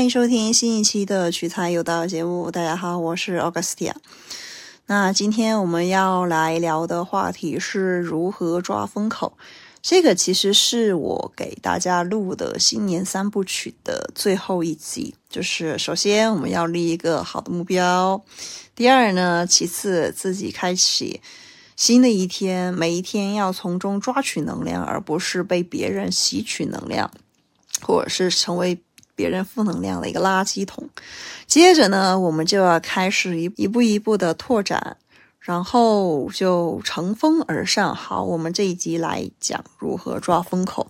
欢迎收听新一期的取材有道节目。大家好，我是 Augustia。那今天我们要来聊的话题是如何抓风口。这个其实是我给大家录的新年三部曲的最后一集。就是首先我们要立一个好的目标，第二呢，其次自己开启新的一天，每一天要从中抓取能量，而不是被别人吸取能量，或者是成为。别人负能量的一个垃圾桶。接着呢，我们就要开始一一步一步的拓展，然后就乘风而上。好，我们这一集来讲如何抓风口。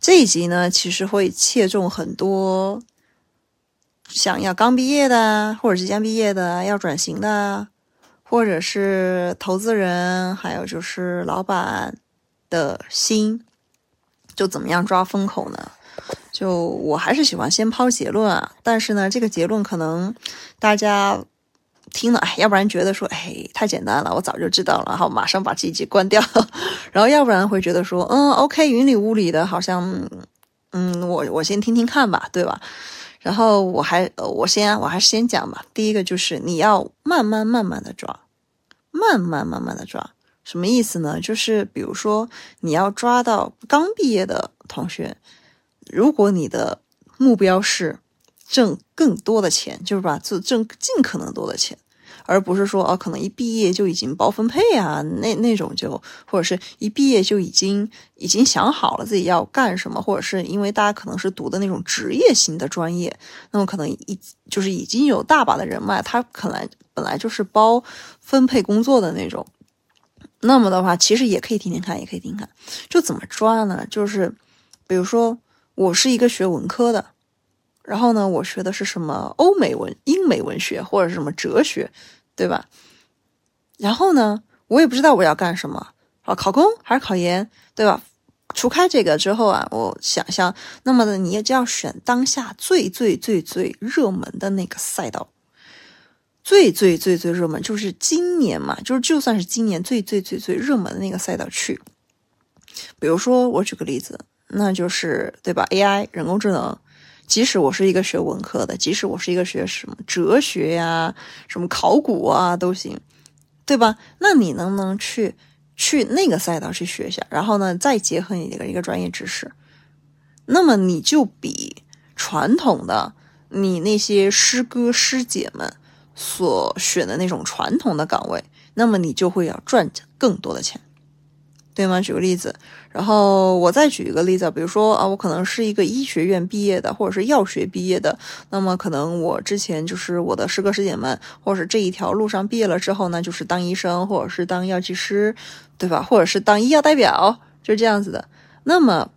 这一集呢，其实会切中很多想要刚毕业的，或者即将毕业的，要转型的，或者是投资人，还有就是老板的心。就怎么样抓风口呢？就我还是喜欢先抛结论啊，但是呢，这个结论可能大家听了，哎，要不然觉得说，哎，太简单了，我早就知道了，然后马上把这一集关掉，然后要不然会觉得说，嗯，OK，云里雾里的，好像，嗯，我我先听听看吧，对吧？然后我还我先我还是先讲吧。第一个就是你要慢慢慢慢的抓，慢慢慢慢的抓，什么意思呢？就是比如说你要抓到刚毕业的同学。如果你的目标是挣更多的钱，就是吧，就挣尽可能多的钱，而不是说哦，可能一毕业就已经包分配啊，那那种就或者是一毕业就已经已经想好了自己要干什么，或者是因为大家可能是读的那种职业型的专业，那么可能一就是已经有大把的人脉，他可能本来就是包分配工作的那种，那么的话，其实也可以听听看，也可以听看，就怎么抓呢？就是比如说。我是一个学文科的，然后呢，我学的是什么欧美文、英美文学或者是什么哲学，对吧？然后呢，我也不知道我要干什么，啊，考公还是考研，对吧？除开这个之后啊，我想想，那么呢，你也就要选当下最最最最热门的那个赛道，最最最最热门就是今年嘛，就是就算是今年最最最最热门的那个赛道去。比如说，我举个例子。那就是对吧？AI 人工智能，即使我是一个学文科的，即使我是一个学什么哲学呀、什么考古啊都行，对吧？那你能不能去去那个赛道去学一下？然后呢，再结合你的一个专业知识，那么你就比传统的你那些师哥师姐们所选的那种传统的岗位，那么你就会要赚更多的钱。对吗？举个例子，然后我再举一个例子，比如说啊，我可能是一个医学院毕业的，或者是药学毕业的，那么可能我之前就是我的师哥师姐们，或者是这一条路上毕业了之后呢，就是当医生，或者是当药剂师，对吧？或者是当医药代表，就是这样子的。那么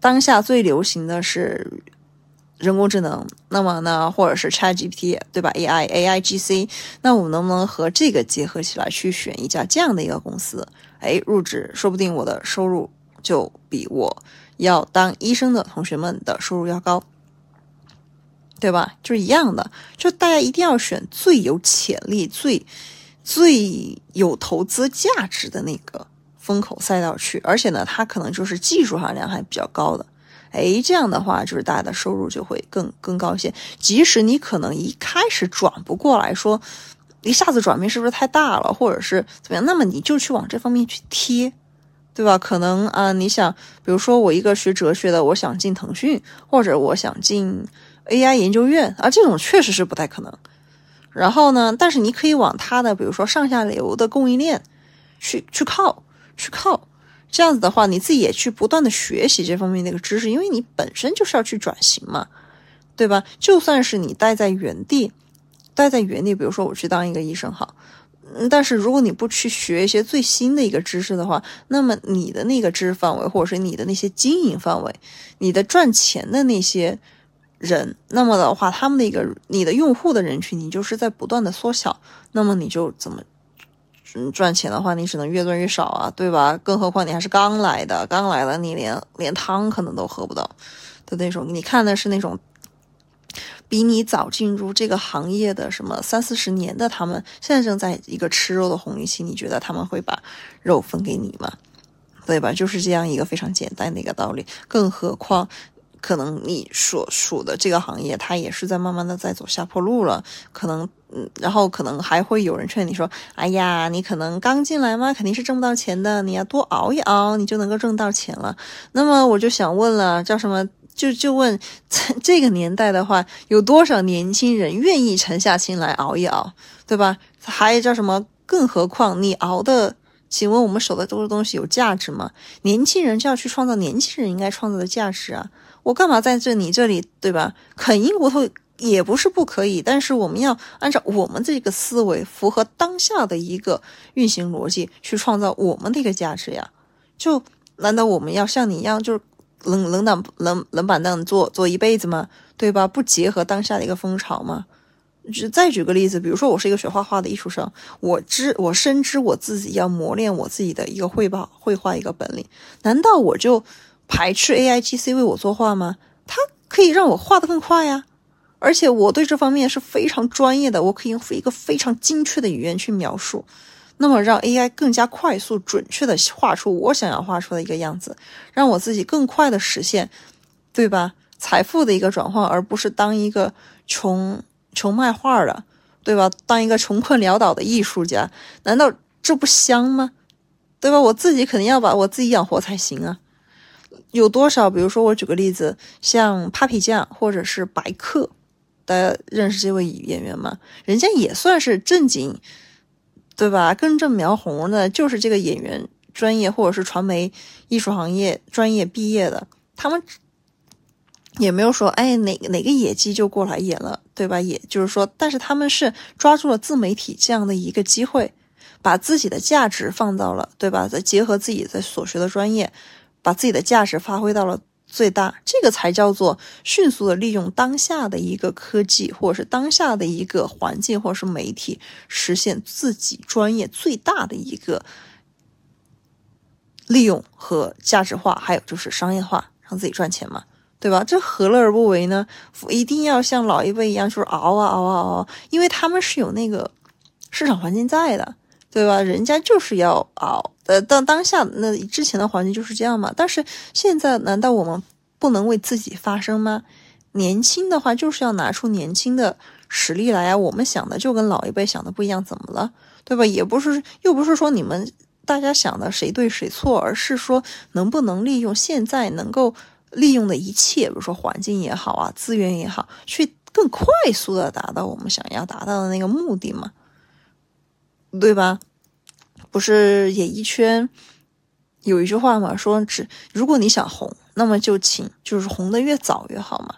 当下最流行的是人工智能，那么呢，或者是 ChatGPT，对吧？AI AIGC，那我们能不能和这个结合起来，去选一家这样的一个公司？哎，入职说不定我的收入就比我要当医生的同学们的收入要高，对吧？就是一样的，就大家一定要选最有潜力、最最有投资价值的那个风口赛道去，而且呢，它可能就是技术含量还比较高的。哎，这样的话，就是大家的收入就会更更高一些。即使你可能一开始转不过来，说。一下子转变是不是太大了，或者是怎么样？那么你就去往这方面去贴，对吧？可能啊，你想，比如说我一个学哲学的，我想进腾讯，或者我想进 AI 研究院啊，这种确实是不太可能。然后呢，但是你可以往它的，比如说上下游的供应链去去靠，去靠。这样子的话，你自己也去不断的学习这方面的一个知识，因为你本身就是要去转型嘛，对吧？就算是你待在原地。待在原地，比如说我去当一个医生好，嗯，但是如果你不去学一些最新的一个知识的话，那么你的那个知识范围，或者是你的那些经营范围，你的赚钱的那些人，那么的话，他们的一个你的用户的人群，你就是在不断的缩小，那么你就怎么赚钱的话，你只能越赚越少啊，对吧？更何况你还是刚来的，刚来的你连连汤可能都喝不到的那种，你看的是那种。比你早进入这个行业的什么三四十年的他们，现在正在一个吃肉的红利期，你觉得他们会把肉分给你吗？对吧？就是这样一个非常简单的一个道理。更何况，可能你所属的这个行业，它也是在慢慢的在走下坡路了。可能，嗯，然后可能还会有人劝你说：“哎呀，你可能刚进来嘛，肯定是挣不到钱的，你要多熬一熬，你就能够挣到钱了。”那么我就想问了，叫什么？就就问，这个年代的话，有多少年轻人愿意沉下心来熬一熬，对吧？还叫什么？更何况你熬的。请问我们手的这个东西有价值吗？年轻人就要去创造年轻人应该创造的价值啊！我干嘛在这你这里，对吧？啃硬骨头也不是不可以，但是我们要按照我们这个思维，符合当下的一个运行逻辑去创造我们的一个价值呀！就难道我们要像你一样，就是冷冷板冷冷板凳坐坐一辈子吗？对吧？不结合当下的一个风潮吗？就再举个例子，比如说我是一个学画画的艺术生，我知我深知我自己要磨练我自己的一个绘画绘画一个本领，难道我就排斥 A I G C 为我作画吗？它可以让我画得更快呀，而且我对这方面是非常专业的，我可以用一个非常精确的语言去描述，那么让 A I 更加快速准确的画出我想要画出的一个样子，让我自己更快的实现，对吧？财富的一个转换，而不是当一个穷。穷卖画的，对吧？当一个穷困潦倒的艺术家，难道这不香吗？对吧？我自己肯定要把我自己养活才行啊！有多少？比如说，我举个例子，像 Papi 酱或者是白客，大家认识这位演员吗？人家也算是正经，对吧？根正苗红的，就是这个演员专业或者是传媒艺术行业专业毕业的，他们。也没有说，哎，哪哪个野鸡就过来演了，对吧？也就是说，但是他们是抓住了自媒体这样的一个机会，把自己的价值放到了，对吧？再结合自己的所学的专业，把自己的价值发挥到了最大，这个才叫做迅速的利用当下的一个科技，或者是当下的一个环境，或者是媒体，实现自己专业最大的一个利用和价值化，还有就是商业化，让自己赚钱嘛。对吧？这何乐而不为呢？一定要像老一辈一样，就是熬啊熬啊熬，因为他们是有那个市场环境在的，对吧？人家就是要熬。呃，当当下那之前的环境就是这样嘛。但是现在，难道我们不能为自己发声吗？年轻的话，就是要拿出年轻的实力来啊！我们想的就跟老一辈想的不一样，怎么了？对吧？也不是，又不是说你们大家想的谁对谁错，而是说能不能利用现在能够。利用的一切，比如说环境也好啊，资源也好，去更快速的达到我们想要达到的那个目的嘛，对吧？不是演艺圈有一句话嘛，说只如果你想红，那么就请就是红的越早越好嘛。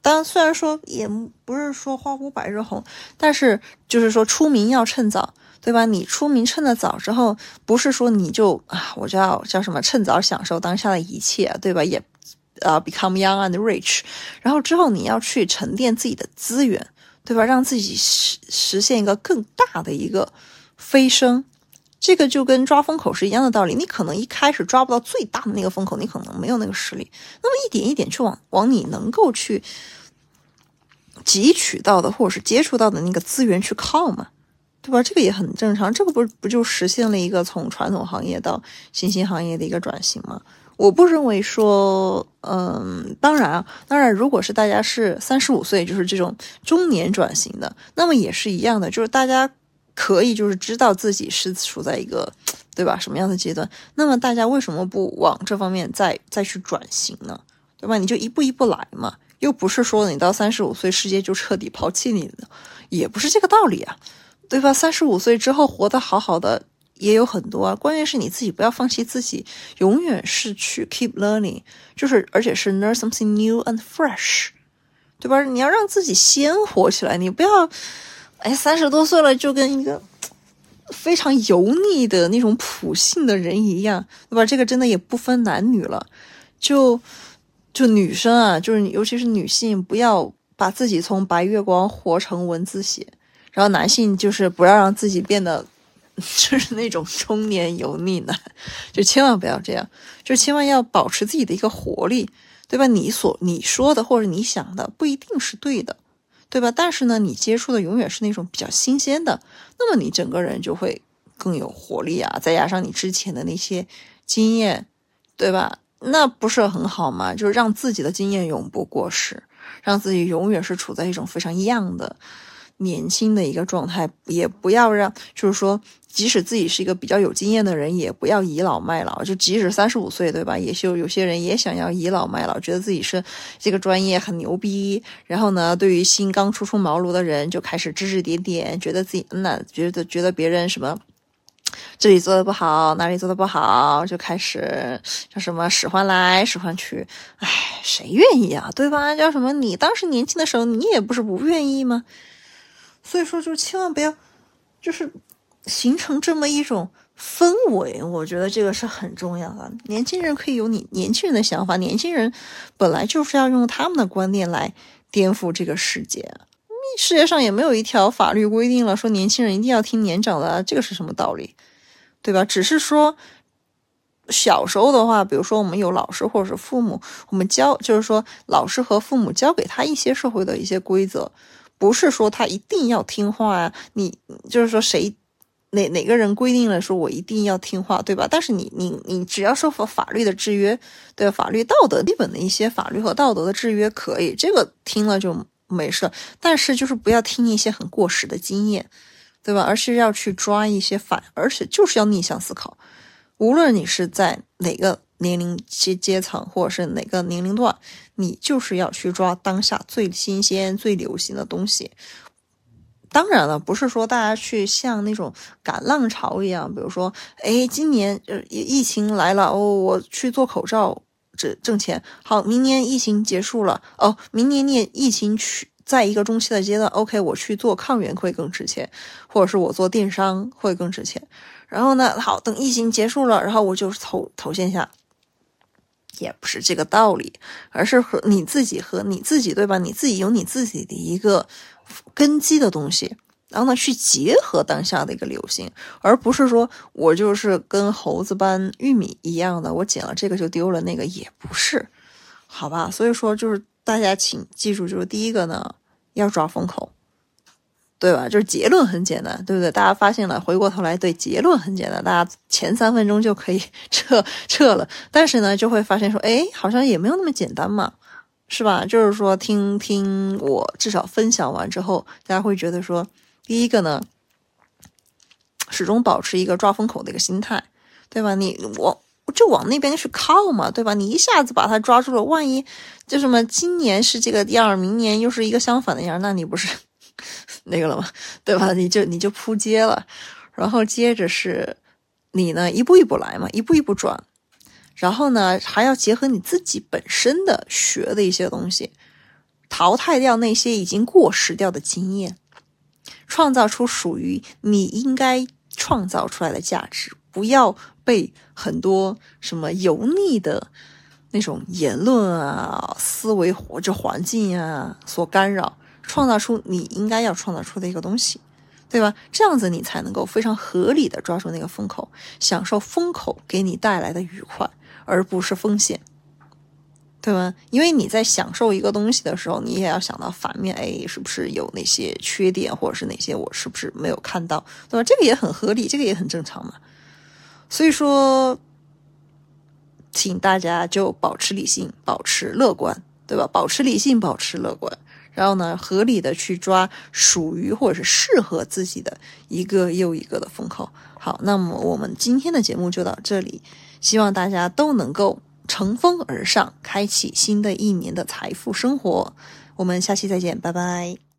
当然，虽然说也不是说花无百日红，但是就是说出名要趁早。对吧？你出名趁的早之后，不是说你就啊，我就要叫什么趁早享受当下的一切，对吧？也啊，become young and rich，然后之后你要去沉淀自己的资源，对吧？让自己实实现一个更大的一个飞升，这个就跟抓风口是一样的道理。你可能一开始抓不到最大的那个风口，你可能没有那个实力，那么一点一点去往往你能够去汲取到的或者是接触到的那个资源去靠嘛。对吧？这个也很正常，这个不不就实现了一个从传统行业到新兴行业的一个转型吗？我不认为说，嗯，当然啊，当然，如果是大家是三十五岁，就是这种中年转型的，那么也是一样的，就是大家可以就是知道自己是处在一个，对吧？什么样的阶段？那么大家为什么不往这方面再再去转型呢？对吧？你就一步一步来嘛，又不是说你到三十五岁世界就彻底抛弃你了，也不是这个道理啊。对吧？三十五岁之后活得好好的也有很多啊。关键是你自己不要放弃自己，永远是去 keep learning，就是而且是 learn something new and fresh，对吧？你要让自己鲜活起来，你不要哎三十多岁了就跟一个非常油腻的那种普信的人一样，对吧？这个真的也不分男女了，就就女生啊，就是尤其是女性，不要把自己从白月光活成文字写。然后男性就是不要让自己变得 就是那种中年油腻男，就千万不要这样，就千万要保持自己的一个活力，对吧？你所你说的或者你想的不一定是对的，对吧？但是呢，你接触的永远是那种比较新鲜的，那么你整个人就会更有活力啊！再加上你之前的那些经验，对吧？那不是很好吗？就是让自己的经验永不过时，让自己永远是处在一种非常一样的年轻的一个状态，也不要让，就是说。即使自己是一个比较有经验的人，也不要倚老卖老。就即使三十五岁，对吧？也就有些人也想要倚老卖老，觉得自己是这个专业很牛逼。然后呢，对于新刚初出茅庐的人，就开始指指点点，觉得自己那觉得觉得别人什么这里做的不好，哪里做的不好，就开始叫什么使唤来使唤去。唉，谁愿意啊？对吧？叫什么？你当时年轻的时候，你也不是不愿意吗？所以说，就千万不要，就是。形成这么一种氛围，我觉得这个是很重要的。年轻人可以有你年轻人的想法，年轻人本来就是要用他们的观念来颠覆这个世界。世界上也没有一条法律规定了说年轻人一定要听年长的，这个是什么道理？对吧？只是说小时候的话，比如说我们有老师或者是父母，我们教就是说老师和父母教给他一些社会的一些规则，不是说他一定要听话啊。你就是说谁？哪哪个人规定了说我一定要听话，对吧？但是你你你只要受法法律的制约，对法律道德基本的一些法律和道德的制约可以，这个听了就没事。但是就是不要听一些很过时的经验，对吧？而是要去抓一些反，而且就是要逆向思考。无论你是在哪个年龄阶阶层，或者是哪个年龄段，你就是要去抓当下最新鲜、最流行的东西。当然了，不是说大家去像那种赶浪潮一样，比如说，哎，今年呃疫情来了，哦，我去做口罩挣挣钱。好，明年疫情结束了，哦，明年你疫情去在一个中期的阶段，OK，我去做抗原会更值钱，或者是我做电商会更值钱。然后呢，好，等疫情结束了，然后我就投投线下，也不是这个道理，而是和你自己和你自己对吧？你自己有你自己的一个。根基的东西，然后呢，去结合当下的一个流行，而不是说我就是跟猴子搬玉米一样的，我捡了这个就丢了那个，也不是，好吧？所以说，就是大家请记住，就是第一个呢，要抓风口，对吧？就是结论很简单，对不对？大家发现了，回过头来，对结论很简单，大家前三分钟就可以 撤撤了，但是呢，就会发现说，哎，好像也没有那么简单嘛。是吧？就是说，听听我至少分享完之后，大家会觉得说，第一个呢，始终保持一个抓风口的一个心态，对吧？你我就往那边去靠嘛，对吧？你一下子把它抓住了，万一就什么今年是这个样，明年又是一个相反的样，那你不是那个了吗？对吧？你就你就扑街了，然后接着是你呢，一步一步来嘛，一步一步转。然后呢，还要结合你自己本身的学的一些东西，淘汰掉那些已经过时掉的经验，创造出属于你应该创造出来的价值。不要被很多什么油腻的那种言论啊、思维或者环境啊所干扰，创造出你应该要创造出的一个东西，对吧？这样子你才能够非常合理的抓住那个风口，享受风口给你带来的愉快。而不是风险，对吗？因为你在享受一个东西的时候，你也要想到反面，哎，是不是有哪些缺点，或者是哪些我是不是没有看到，对吧？这个也很合理，这个也很正常嘛。所以说，请大家就保持理性，保持乐观，对吧？保持理性，保持乐观，然后呢，合理的去抓属于或者是适合自己的一个又一个的风口。好，那么我们今天的节目就到这里。希望大家都能够乘风而上，开启新的一年的财富生活。我们下期再见，拜拜。